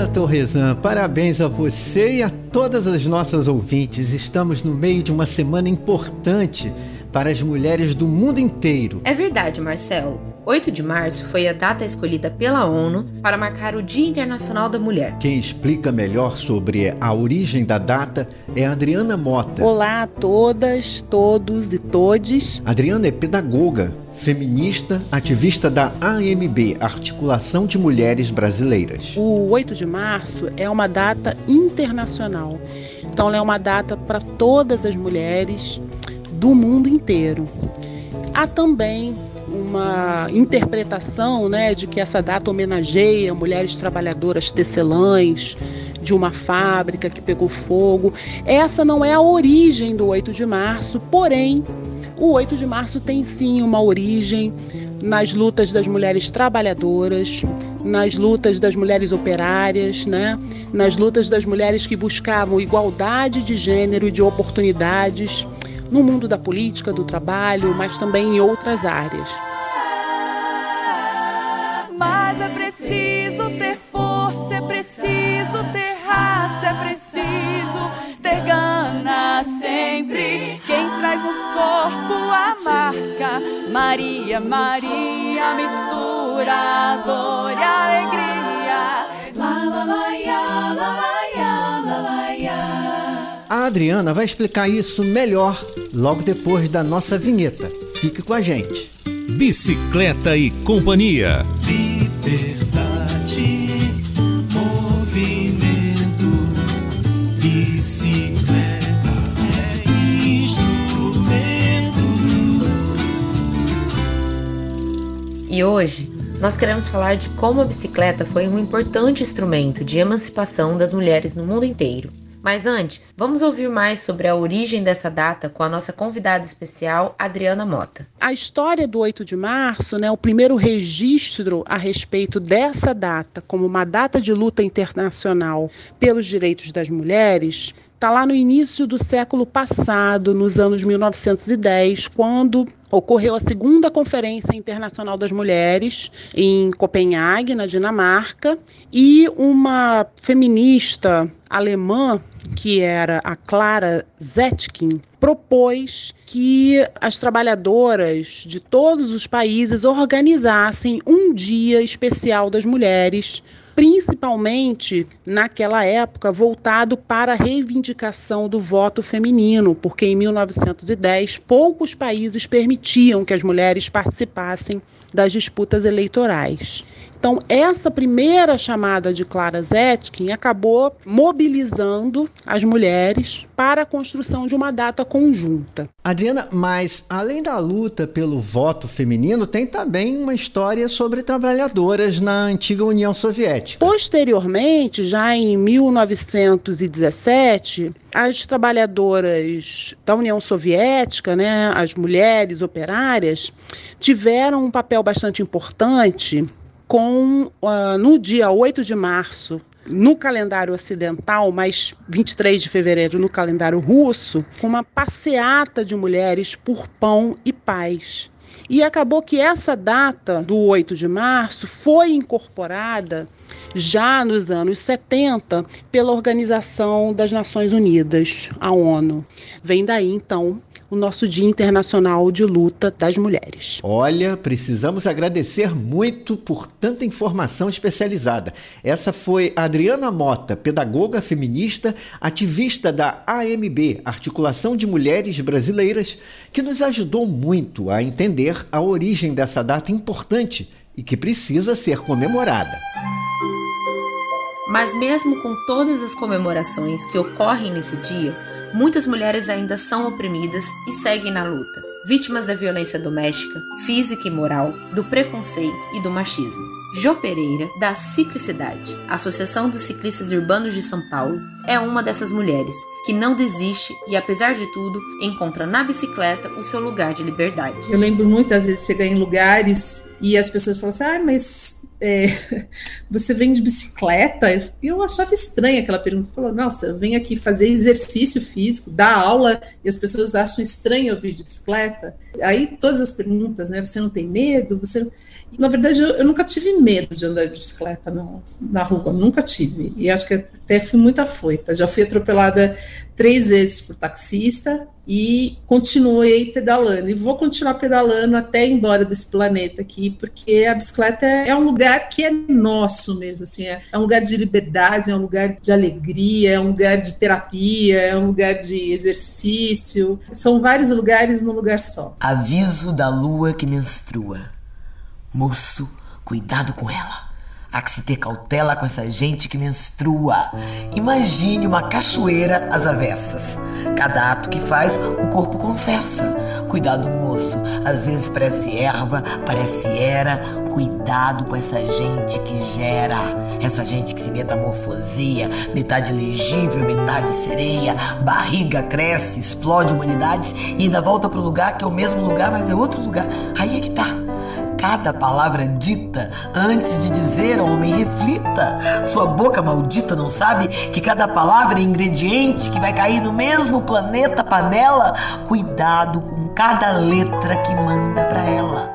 Ana Torresan, parabéns a você e a todas as nossas ouvintes. Estamos no meio de uma semana importante para as mulheres do mundo inteiro. É verdade, Marcelo. 8 de março foi a data escolhida pela ONU para marcar o Dia Internacional da Mulher. Quem explica melhor sobre a origem da data é a Adriana Mota. Olá a todas, todos e todes. Adriana é pedagoga, feminista, ativista da AMB, Articulação de Mulheres Brasileiras. O 8 de março é uma data internacional. Então, ela é uma data para todas as mulheres do mundo inteiro. Há também uma interpretação né, de que essa data homenageia mulheres trabalhadoras tecelãs de uma fábrica que pegou fogo. Essa não é a origem do 8 de março, porém, o 8 de março tem sim uma origem nas lutas das mulheres trabalhadoras, nas lutas das mulheres operárias, né? nas lutas das mulheres que buscavam igualdade de gênero e de oportunidades no mundo da política, do trabalho, mas também em outras áreas. Maria, Maria, mistura dor e alegria. La, la, la, ya, la, la, ya, la, la, ya. A Adriana vai explicar isso melhor logo depois da nossa vinheta. Fique com a gente. Bicicleta e Companhia. Liberdade, E hoje nós queremos falar de como a bicicleta foi um importante instrumento de emancipação das mulheres no mundo inteiro. Mas antes, vamos ouvir mais sobre a origem dessa data com a nossa convidada especial, Adriana Mota. A história do 8 de março, né, o primeiro registro a respeito dessa data como uma data de luta internacional pelos direitos das mulheres, está lá no início do século passado, nos anos 1910, quando ocorreu a segunda Conferência Internacional das Mulheres em Copenhague, na Dinamarca, e uma feminista alemã, que era a Clara Zetkin, propôs que as trabalhadoras de todos os países organizassem um dia especial das mulheres principalmente naquela época voltado para a reivindicação do voto feminino, porque em 1910 poucos países permitiam que as mulheres participassem das disputas eleitorais. Então, essa primeira chamada de Clara Zetkin acabou mobilizando as mulheres para a construção de uma data conjunta. Adriana, mas além da luta pelo voto feminino, tem também uma história sobre trabalhadoras na antiga União Soviética. Posteriormente, já em 1917, as trabalhadoras da União Soviética, né, as mulheres operárias, tiveram um papel bastante importante com uh, no dia 8 de março no calendário ocidental, mas 23 de fevereiro no calendário russo, uma passeata de mulheres por pão e paz. E acabou que essa data do 8 de março foi incorporada já nos anos 70 pela Organização das Nações Unidas, a ONU. Vem daí então o nosso Dia Internacional de Luta das Mulheres. Olha, precisamos agradecer muito por tanta informação especializada. Essa foi Adriana Mota, pedagoga feminista, ativista da AMB, Articulação de Mulheres Brasileiras, que nos ajudou muito a entender a origem dessa data importante e que precisa ser comemorada. Mas mesmo com todas as comemorações que ocorrem nesse dia, muitas mulheres ainda são oprimidas e seguem na luta, vítimas da violência doméstica, física e moral, do preconceito e do machismo. Jô Pereira, da Ciclicidade, Associação dos Ciclistas Urbanos de São Paulo, é uma dessas mulheres que não desiste e, apesar de tudo, encontra na bicicleta o seu lugar de liberdade. Eu lembro muitas vezes chegar em lugares e as pessoas falam assim: ah, mas é, você vem de bicicleta? E eu achava estranha aquela pergunta. Falou, nossa, eu venho aqui fazer exercício físico, dar aula, e as pessoas acham estranho eu vir de bicicleta. Aí todas as perguntas, né? Você não tem medo? Você Na verdade, eu, eu nunca tive medo de andar de bicicleta no, na rua, nunca tive. E acho que até fui muito afoita. Já fui atropelada três vezes por taxista e continuei pedalando. E vou continuar pedalando até ir embora desse planeta aqui, porque a bicicleta é, é um lugar que é nosso mesmo, assim, é, é, um lugar de liberdade, é um lugar de alegria, é um lugar de terapia, é um lugar de exercício. São vários lugares num lugar só. Aviso da lua que menstrua. Moço, cuidado com ela. Há que se ter cautela com essa gente que menstrua. Imagine uma cachoeira às avessas. Cada ato que faz, o corpo confessa. Cuidado, moço. Às vezes parece erva, parece era. Cuidado com essa gente que gera. Essa gente que se metamorfoseia. Metade legível, metade sereia. Barriga cresce, explode humanidades e ainda volta pro lugar que é o mesmo lugar, mas é outro lugar. Aí é que tá cada palavra dita, antes de dizer ao homem, reflita. Sua boca maldita não sabe que cada palavra é ingrediente que vai cair no mesmo planeta panela? Cuidado com cada letra que manda para ela.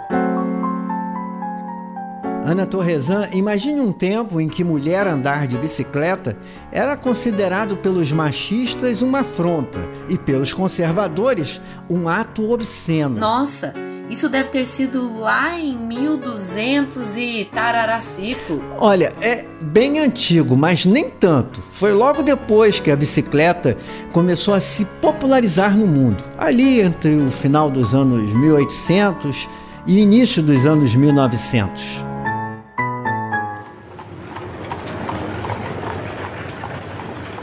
Ana Torresan, imagine um tempo em que mulher andar de bicicleta era considerado pelos machistas uma afronta e pelos conservadores um ato obsceno. Nossa, isso deve ter sido lá em 1200 e tararacico. Olha, é bem antigo, mas nem tanto. Foi logo depois que a bicicleta começou a se popularizar no mundo. Ali entre o final dos anos 1800 e início dos anos 1900.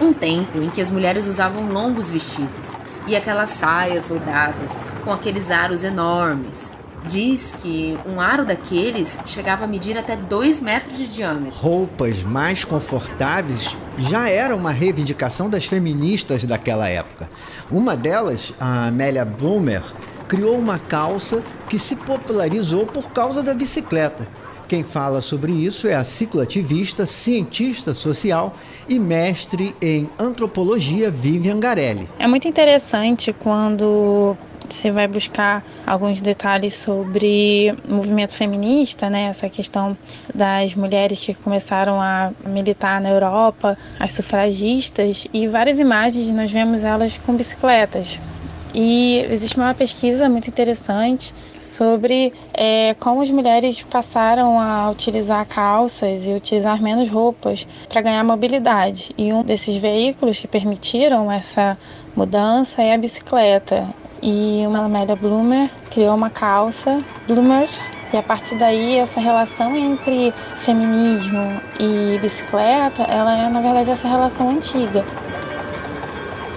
Um tempo em que as mulheres usavam longos vestidos e aquelas saias rodadas com aqueles aros enormes. Diz que um aro daqueles chegava a medir até 2 metros de diâmetro. Roupas mais confortáveis já era uma reivindicação das feministas daquela época. Uma delas, a Amélia Bloomer, criou uma calça que se popularizou por causa da bicicleta. Quem fala sobre isso é a cicloativista, cientista social e mestre em antropologia Vivian Garelli. É muito interessante quando você vai buscar alguns detalhes sobre o movimento feminista, né? Essa questão das mulheres que começaram a militar na Europa, as sufragistas e várias imagens nós vemos elas com bicicletas. E existe uma pesquisa muito interessante sobre é, como as mulheres passaram a utilizar calças e utilizar menos roupas para ganhar mobilidade. E um desses veículos que permitiram essa mudança é a bicicleta. E uma Amélia Bloomer criou uma calça, Bloomers, e a partir daí essa relação entre feminismo e bicicleta, ela é na verdade essa relação antiga.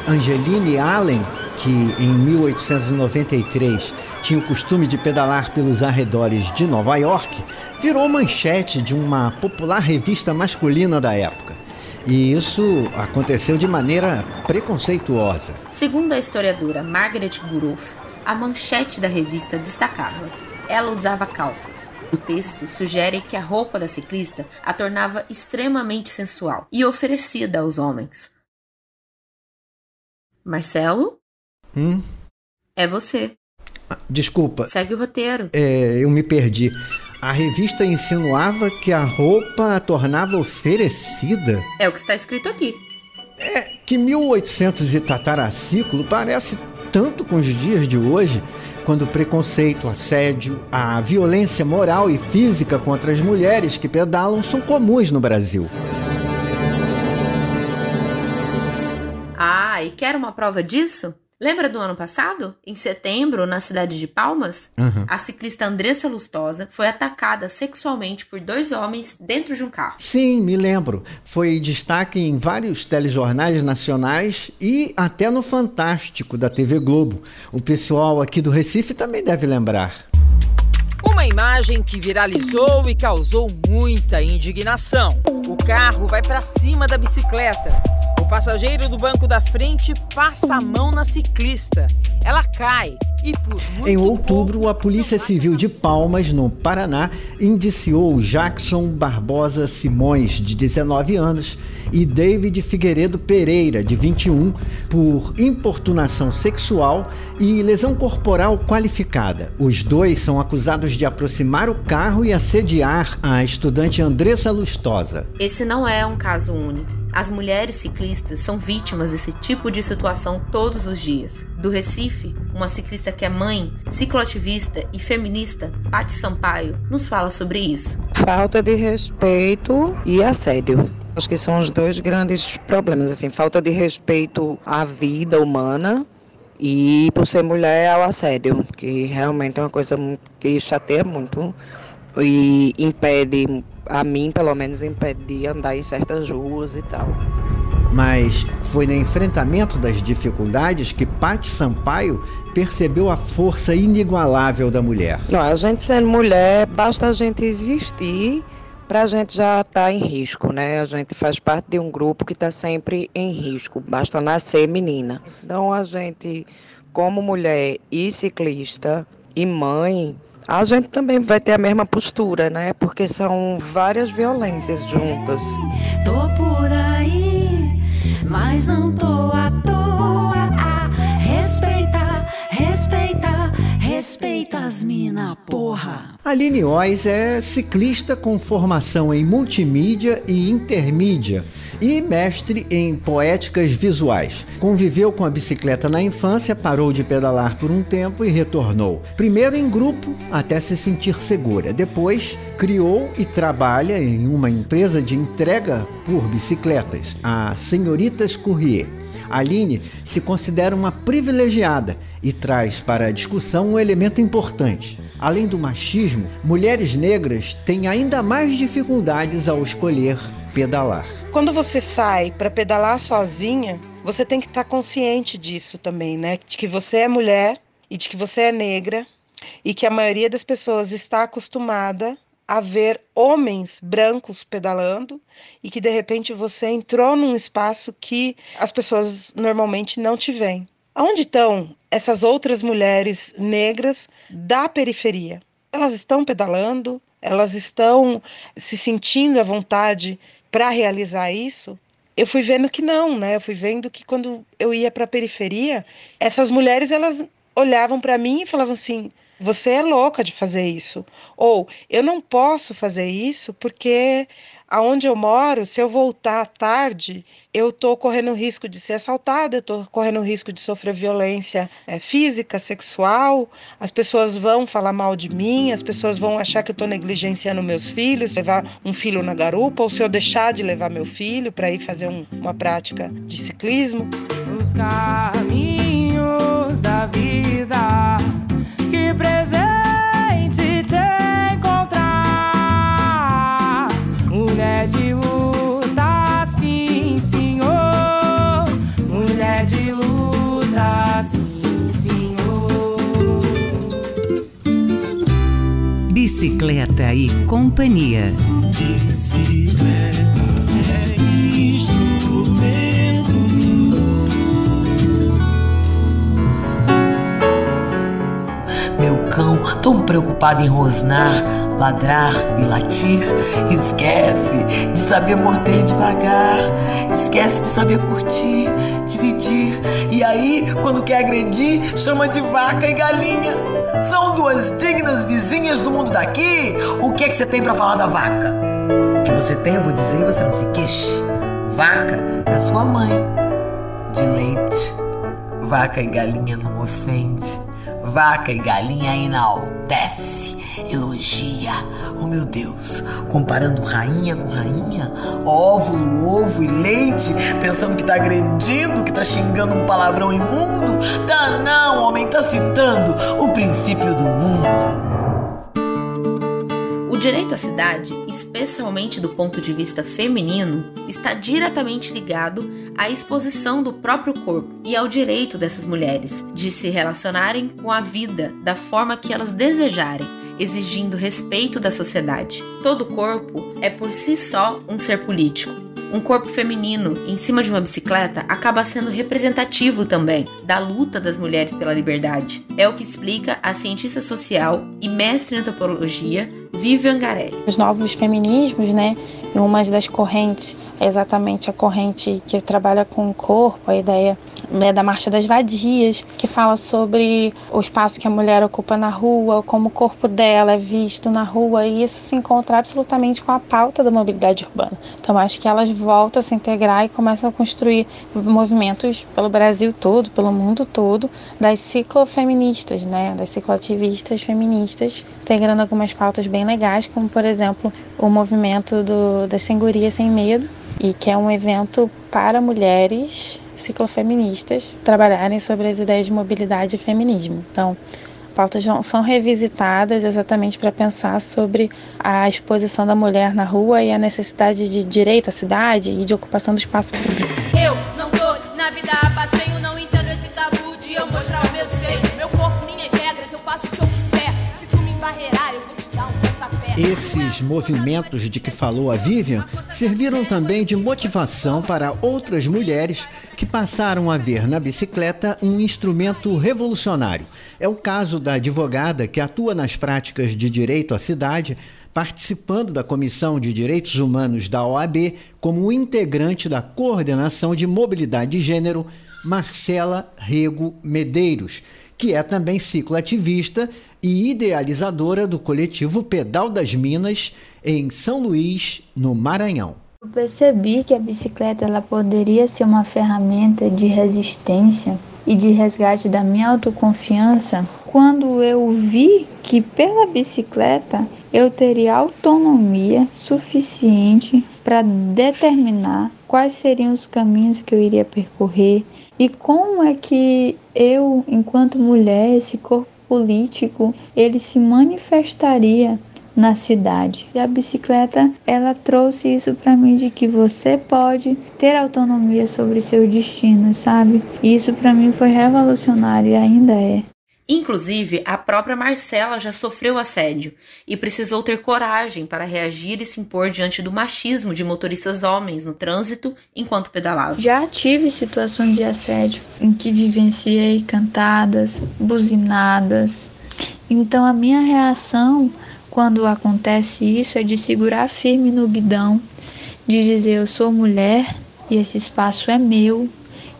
Angeline Allen que em 1893 tinha o costume de pedalar pelos arredores de Nova York, virou manchete de uma popular revista masculina da época. E isso aconteceu de maneira preconceituosa. Segundo a historiadora Margaret Guroff, a manchete da revista destacava: ela usava calças. O texto sugere que a roupa da ciclista a tornava extremamente sensual e oferecida aos homens. Marcelo? Hum? É você. Desculpa. Segue o roteiro. É, eu me perdi. A revista insinuava que a roupa a tornava oferecida? É o que está escrito aqui. É que 1800 e tataraciclo parece tanto com os dias de hoje, quando o preconceito, assédio, a violência moral e física contra as mulheres que pedalam são comuns no Brasil. Ah, e quer uma prova disso? Lembra do ano passado? Em setembro, na cidade de Palmas, Uhum. a ciclista Andressa Lustosa foi atacada sexualmente por dois homens dentro de um carro. Sim, me lembro. Foi destaque em vários telejornais nacionais e até no Fantástico da TV Globo. O pessoal aqui do Recife também deve lembrar. Uma imagem que viralizou e causou muita indignação. O carro vai para cima da bicicleta. O passageiro do banco da frente passa a mão na ciclista. Ela cai E por muito Em outubro, a Polícia Civil de Palmas, no Paraná, indiciou Jackson Barbosa Simões, de 19 anos, e David Figueiredo Pereira, de 21, por importunação sexual e lesão corporal qualificada. Os dois são acusados de aproximar o carro e assediar a estudante Andressa Lustosa. Esse não é um caso único. As mulheres ciclistas são vítimas desse tipo de situação todos os dias. Do Recife, uma ciclista que é mãe, cicloativista e feminista, Paty Sampaio, nos fala sobre isso. Falta de respeito e assédio. Acho que são os dois grandes problemas, assim, falta de respeito à vida humana e por ser mulher ao assédio, que realmente é uma coisa que chateia muito e impede, a mim pelo menos, impede de andar em certas ruas e tal. Mas foi no enfrentamento das dificuldades que Paty Sampaio percebeu a força inigualável da mulher. Não, a gente sendo mulher, basta a gente existir para a gente já estar em risco, né? A gente faz parte de um grupo que está sempre em risco, basta nascer menina. Então a gente, como mulher e ciclista e mãe, a gente também vai ter a mesma postura, né? Porque são várias violências juntas. Tô por aí, mas não tô à toa. Respeita as mina, porra. Aline Oz é ciclista com formação em multimídia e intermídia e mestre em poéticas visuais. Conviveu com a bicicleta na infância, parou de pedalar por um tempo e retornou. Primeiro em grupo, até se sentir segura. Depois, criou e trabalha em uma empresa de entrega por bicicletas, a Senhoritas Courrier. Aline se considera uma privilegiada e traz para a discussão um elemento importante. Além do machismo, mulheres negras têm ainda mais dificuldades ao escolher pedalar. Quando você sai para pedalar sozinha, você tem que estar consciente disso também, né? De que você é mulher e de que você é negra e que a maioria das pessoas está acostumada a ver homens brancos pedalando e que de repente você entrou num espaço que as pessoas normalmente não te veem. Aonde estão essas outras mulheres negras da periferia? Elas estão pedalando? Elas estão se sentindo à vontade para realizar isso? Eu fui vendo que não, né? Eu fui vendo que quando eu ia para a periferia, essas mulheres elas olhavam para mim e falavam assim: "Você é louca de fazer isso". Ou "Eu não posso fazer isso porque aonde eu moro, se eu voltar tarde, eu estou correndo risco de ser assaltada, eu estou correndo risco de sofrer violência eh, física, sexual, as pessoas vão falar mal de mim, as pessoas vão achar que eu estou negligenciando meus filhos, levar um filho na garupa, ou se eu deixar de levar meu filho para ir fazer um- uma prática de ciclismo. Os caminhos da vida, Bicicleta e companhia. Bicicleta é instrumento. Meu cão, tão preocupado em rosnar, ladrar e latir, esquece de saber morder devagar, esquece de saber curtir, dividir. E aí, quando quer agredir, chama de vaca e galinha. São duas dignas vizinhas do mundo daqui. O que é que você tem pra falar da vaca? O que você tem, eu vou dizer e você não se queixe. Vaca é sua mãe de leite. Vaca e galinha não ofende. Vaca e galinha enaltece, elogia. Oh meu Deus, comparando rainha com rainha, óvulo, ovo e leite, pensando que tá agredindo, que tá xingando um palavrão imundo. Tá não, homem, tá citando o princípio do mundo. O direito à cidade, especialmente do ponto de vista feminino, está diretamente ligado à exposição do próprio corpo e ao direito dessas mulheres de se relacionarem com a vida da forma que elas desejarem, exigindo respeito da sociedade. Todo corpo é por si só um ser político, um corpo feminino em cima de uma bicicleta acaba sendo representativo também da luta das mulheres pela liberdade. É o que explica a cientista social e mestre em antropologia Vivian Garelli. Os novos feminismos, né? Uma das correntes é exatamente a corrente que trabalha com o corpo, a ideia né, da Marcha das Vadias, que fala sobre o espaço que a mulher ocupa na rua, como o corpo dela é visto na rua, e isso se encontra absolutamente com a pauta da mobilidade urbana. Então, acho que elas voltam a se integrar e começam a construir movimentos pelo Brasil todo, pelo mundo todo, das ciclofeministas, né, das cicloativistas feministas, integrando algumas pautas bem legais, como, por exemplo, o movimento do, das Sengurias Sem Medo, e que é um evento para mulheres ciclofeministas trabalharem sobre as ideias de mobilidade e feminismo. Então, pautas são revisitadas exatamente para pensar sobre a exposição da mulher na rua e a necessidade de direito à cidade e de ocupação do espaço público. Esses movimentos de que falou a Vivian serviram também de motivação para outras mulheres que passaram a ver na bicicleta um instrumento revolucionário. É o caso da advogada que atua nas práticas de direito à cidade, participando da Comissão de Direitos Humanos da OAB como integrante da Coordenação de Mobilidade de Gênero, Marcela Rego Medeiros, que é também cicloativista e idealizadora do coletivo Pedal das Minas em São Luís, no Maranhão. Eu percebi que a bicicleta ela poderia ser uma ferramenta de resistência e de resgate da minha autoconfiança quando eu vi que pela bicicleta eu teria autonomia suficiente para determinar quais seriam os caminhos que eu iria percorrer e como é que eu, enquanto mulher, esse corpo político, ele se manifestaria na cidade. E a bicicleta, ela trouxe isso para mim de que você pode ter autonomia sobre seu destino, sabe? E isso para mim foi revolucionário e ainda é. Inclusive, a própria Marcela já sofreu assédio e precisou ter coragem para reagir e se impor diante do machismo de motoristas homens no trânsito enquanto pedalava. Já tive situações de assédio em que vivenciei cantadas, buzinadas. Então a minha reação quando acontece isso é de segurar firme no guidão, de dizer eu sou mulher e esse espaço é meu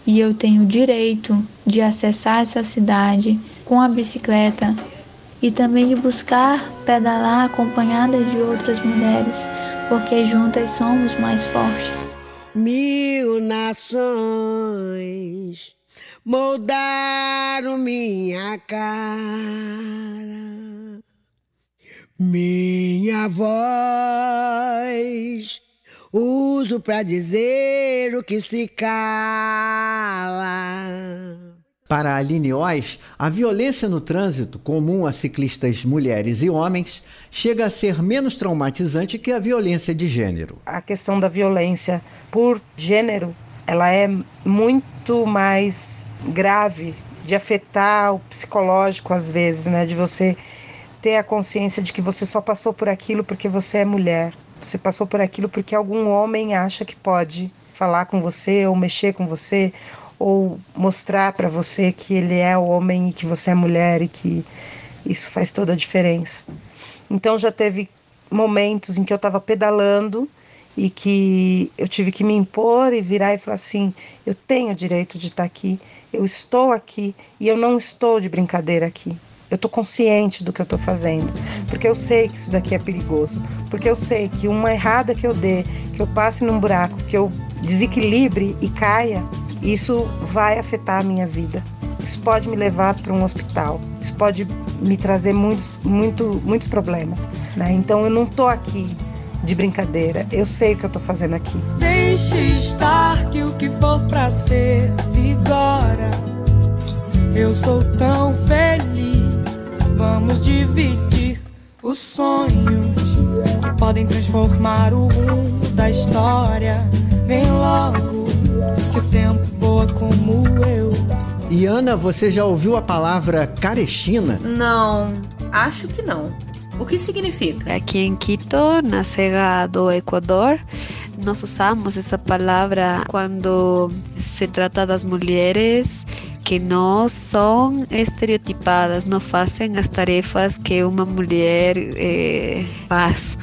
e eu tenho o direito de acessar essa cidade com a bicicleta e também de buscar pedalar acompanhada de outras mulheres, porque juntas somos mais fortes. Mil nações moldaram minha cara minha voz uso para dizer o que se cala. Para a Aline Oz, a violência no trânsito, comum a ciclistas mulheres e homens, chega a ser menos traumatizante que a violência de gênero. A questão da violência por gênero, ela é muito mais grave de afetar o psicológico às vezes, né, de você ter a consciência de que você só passou por aquilo porque você é mulher. Você passou por aquilo porque algum homem acha que pode falar com você ou mexer com você ou mostrar para você que ele é homem e que você é mulher e que isso faz toda a diferença. Então já teve momentos em que eu estava pedalando e que eu tive que me impor e virar e falar assim: eu tenho o direito de estar aqui, eu estou aqui e eu não estou de brincadeira aqui. Eu estou consciente do que eu estou fazendo, porque eu sei que isso daqui é perigoso, porque eu sei que uma errada que eu dê, que eu passe num buraco, que eu desequilibre e caia, isso vai afetar a minha vida. Isso pode me levar para um hospital, isso pode me trazer muitos, muito, muitos problemas. Né? Então eu não estou aqui de brincadeira, eu sei o que eu estou fazendo aqui. Deixe estar que o que for para ser vigora. Eu sou tão feliz Vamos dividir os sonhos podem transformar o rumo da história. Vem logo, que o tempo voa como eu. E Ana, você já ouviu a palavra carechina? Não, acho que não. O que significa? Aqui em Quito, na Serra do Equador, nós usamos essa palavra quando se trata das mulheres que não são estereotipadas, não fazem as tarefas que uma mulher eh, faz.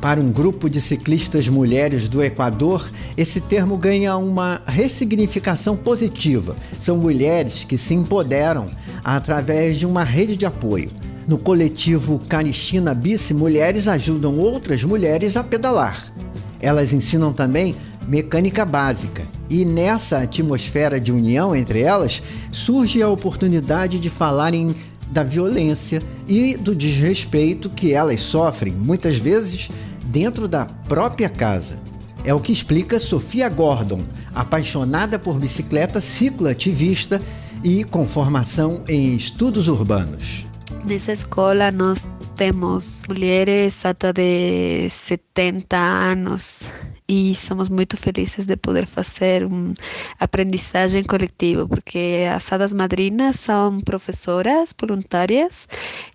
Para um grupo de ciclistas mulheres do Equador, esse termo ganha uma ressignificação positiva. São mulheres que se empoderam através de uma rede de apoio. No coletivo Canistina Bici, mulheres ajudam outras mulheres a pedalar. Elas ensinam também mecânica básica. E nessa atmosfera de união entre elas, surge a oportunidade de falarem da violência e do desrespeito que elas sofrem, muitas vezes dentro da própria casa. É o que explica Sofia Gordon, apaixonada por bicicleta, cicloativista e com formação em estudos urbanos. Nessa escola nós temos mulheres até de 70 anos e somos muito felizes de poder fazer uma aprendizagem coletiva, porque as hadas madrinas são professoras voluntárias,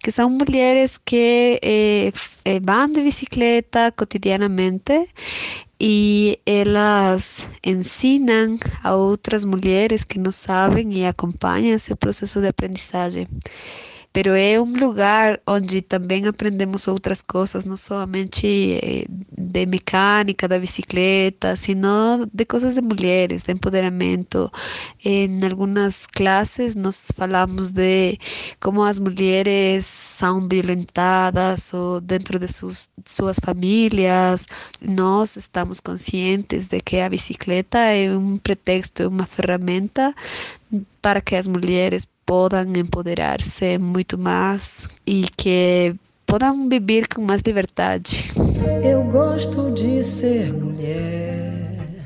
que são mulheres que eh, eh, vão de bicicleta cotidianamente e elas ensinam a outras mulheres que não sabem e acompanham seu processo de aprendizagem pero é um lugar onde também aprendemos outras coisas, não somente eh, de mecânica da bicicleta, sino de coisas de mulheres, de empoderamento. Em algumas classes nós falamos de como as mulheres são violentadas ou dentro de suas, suas famílias. Nós estamos conscientes de que a bicicleta é um pretexto, é uma ferramenta para que as mulheres possam empoderar-se muito mais e que possam viver com mais liberdade. Eu gosto de ser mulher,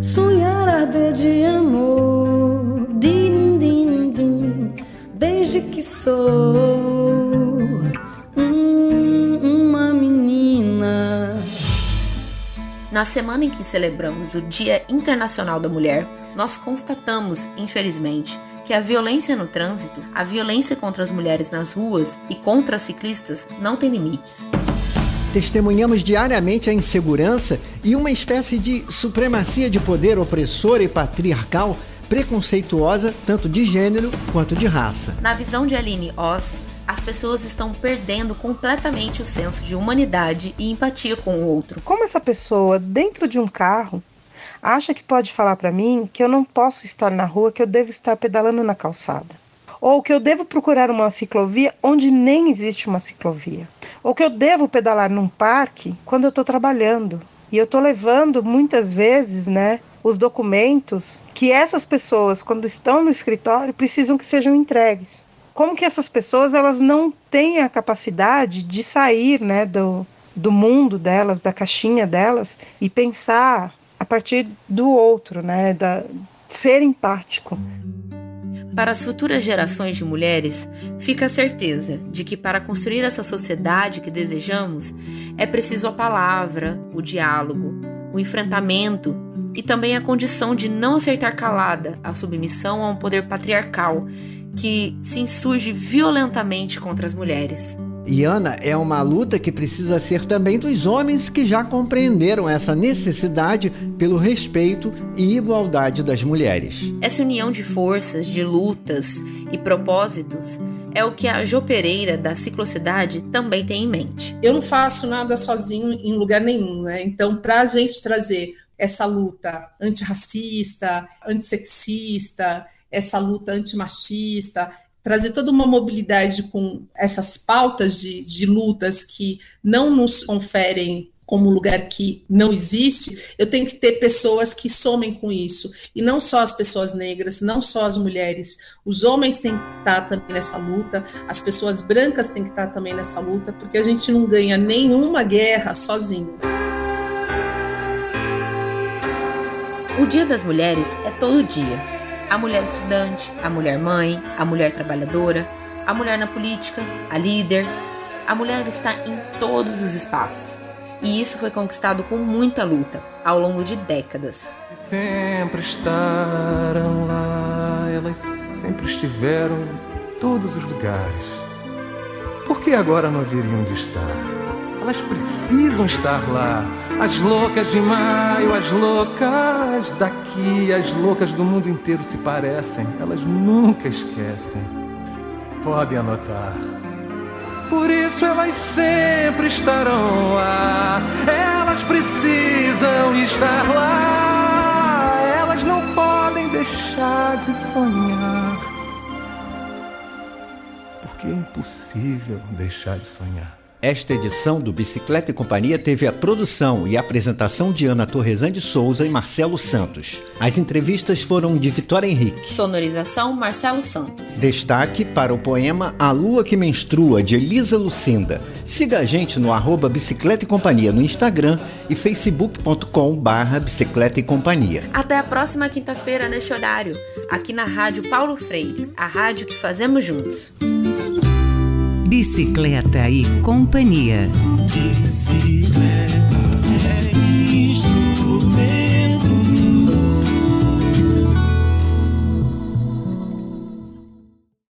sonhar arder de amor, din, din, din, desde que sou hum, uma menina. Na semana em que celebramos o Dia Internacional da Mulher, nós constatamos, infelizmente, que a violência no trânsito, a violência contra as mulheres nas ruas e contra as ciclistas não tem limites. Testemunhamos diariamente a insegurança e uma espécie de supremacia de poder opressora e patriarcal preconceituosa tanto de gênero quanto de raça. Na visão de Aline Oz, as pessoas estão perdendo completamente o senso de humanidade e empatia com o outro. Como essa pessoa, dentro de um carro, acha que pode falar para mim que eu não posso estar na rua, que eu devo estar pedalando na calçada. Ou que eu devo procurar uma ciclovia onde nem existe uma ciclovia. Ou que eu devo pedalar num parque quando eu estou trabalhando. E eu estou levando muitas vezes, né, os documentos que essas pessoas, quando estão no escritório, precisam que sejam entregues. Como que essas pessoas elas não têm a capacidade de sair, né, do, do mundo delas, da caixinha delas e pensar a partir do outro, né? Da, ser empático. Para as futuras gerações de mulheres, fica a certeza de que para construir essa sociedade que desejamos, é preciso a palavra, o diálogo, o enfrentamento e também a condição de não aceitar calada a submissão a um poder patriarcal que se insurge violentamente contra as mulheres. E Ana, é uma luta que precisa ser também dos homens que já compreenderam essa necessidade pelo respeito e igualdade das mulheres. Essa união de forças, de lutas e propósitos é o que a Jo Pereira da Ciclocidade também tem em mente. Eu não faço nada sozinho em lugar nenhum, né? Então, para a gente trazer essa luta antirracista, antissexista, essa luta antimachista, trazer toda uma mobilidade com essas pautas de, de lutas que não nos conferem como lugar que não existe, eu tenho que ter pessoas que somem com isso. E não só as pessoas negras, não só as mulheres. Os homens têm que estar também nessa luta, as pessoas brancas têm que estar também nessa luta, porque a gente não ganha nenhuma guerra sozinho. O Dia das Mulheres é todo dia a mulher estudante, a mulher mãe, a mulher trabalhadora, a mulher na política, a líder. A mulher está em todos os espaços. E isso foi conquistado com muita luta, ao longo de décadas. Sempre estarão lá, elas sempre estiveram em todos os lugares. Por que agora não haveriam de estar? Elas precisam estar lá. As loucas de maio, as loucas daqui, as loucas do mundo inteiro se parecem. Elas nunca esquecem. Podem anotar. Por isso elas sempre estarão lá. Elas precisam estar lá. Elas não podem deixar de sonhar. Porque é impossível deixar de sonhar. Esta edição do Bicicleta e Companhia teve a produção e apresentação de Ana Torresan de Souza e Marcelo Santos. As entrevistas foram de Vitória Henrique. Sonorização Marcelo Santos. Destaque para o poema A Lua que Menstrua, de Elisa Lucinda. Siga a gente no arroba Bicicleta e Companhia no Instagram e facebook.com barra Bicicleta e Companhia. Até a próxima quinta-feira neste horário, aqui na Rádio Paulo Freire, a rádio que fazemos juntos. Bicicleta e Companhia. Bicicleta.